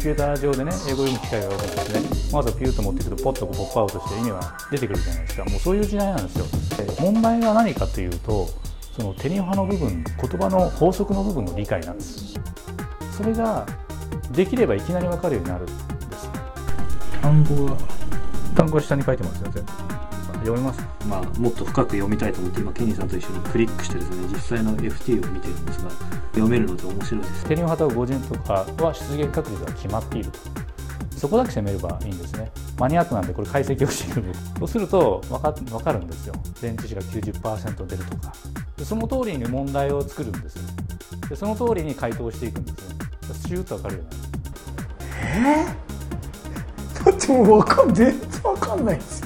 ピューター上でね英語読む機会が多くてね。まずピューと持ってくるとポッとポップアウトして意味が出てくるじゃないですか。もうそういう時代なんですよ。で問題は何かというとその手に派の部分言葉の法則の部分の理解なんです。それができればいきなり分かるようになるんです。単語は単語は下に書いてますよ全部読めます。まあ、もっと深く読みたいと思って今ケニーさんと一緒にクリックしてですね実際の FT を見てるんですが読めるので面白いです。テニオハタ語順とかは出現確率が決まっていると。そこだけ攻めればいいんですね。マニアックなんでこれ解析をしている。そうすると分か分かるんですよ。電池子が90%出るとか。でその通りに問題を作るんですでその通りに回答していくんですねシューッと分かるようになるだ ってもうわかん全然わかんないです。よ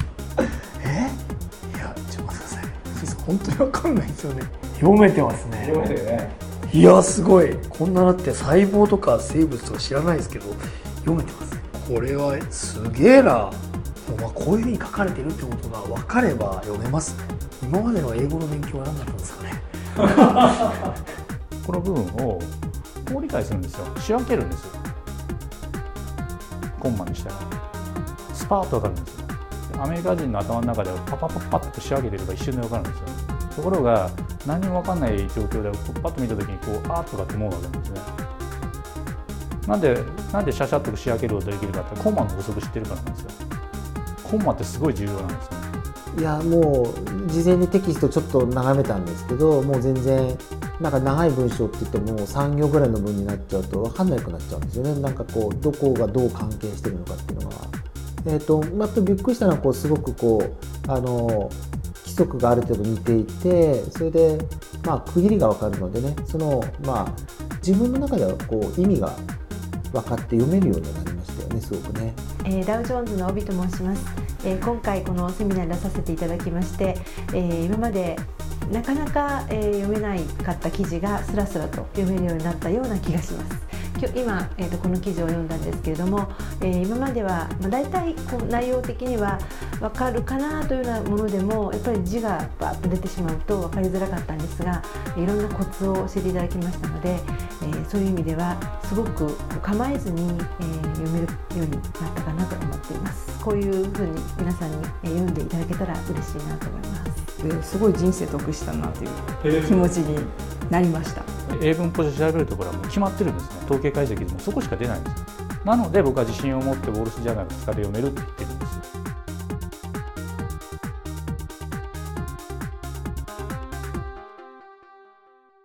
本当にわかんないですよね。読めてますね。読めてるね。いやすごい。こんなだって細胞とか生物とか知らないですけど読めてます。これはすげえな。まあこういうふうに書かれてるってことが分かれば読めますね。今までの英語の勉強は何だったんですかね。この部分をこう理解するんですよ。仕分けるんですよ。コンマにしたら。スパーッと分かるんですよアメリカ人の頭の中ではパパパパッと仕分けてれば一瞬で分かるんですよ。ところが何も分かんない状況でパッと見た時にこうあーとかって思うわけなんですね。なんでなんでシャシャッと仕分けることができるかってコンマの法則知ってるからなんですよ。コンマってすごい重要なんですよ。ねいやもう事前にテキストちょっと眺めたんですけどもう全然なんか長い文章って言っても3行ぐらいの文になっちゃうと分かんなくなっちゃうんですよね。なんかこうどこがどう関係してるのかっていうのが。えーとやっぱりびっくりしたのはこうすごくこうあの規則がある程度似ていてそれでまあ区切りが分かるのでねそのまあ自分の中ではこう意味が分かって読めるようになりましたよねすごくね。えーダウジョーンズの帯と申します、えー今回このセミナーに出させていただきまして、えー今までなかなか、えー読めないかった記事がスラスラと読めるようになったような気がします今日今、えーとこの記事を読んだんですけれども、えー今までは、まあ、大体こう内容的には分かるかなというようなものでもやっぱり字がバーッと出てしまうと分かりづらかったんですがいろんなコツを教えていただきましたので、えーそういう意味ではすごく構えずに、えー読めるようになったかなと思っています。こういうふうに皆さんにえー読んでいただけたら嬉しいなと思います。ですごい人生得したなという気持ちになりました。英文法で調べるところはもう決まってるんですね。統計解析でもそこしか出ないんです。なので僕は自信を持ってウォール・スジャーナル2日で読めるって言ってる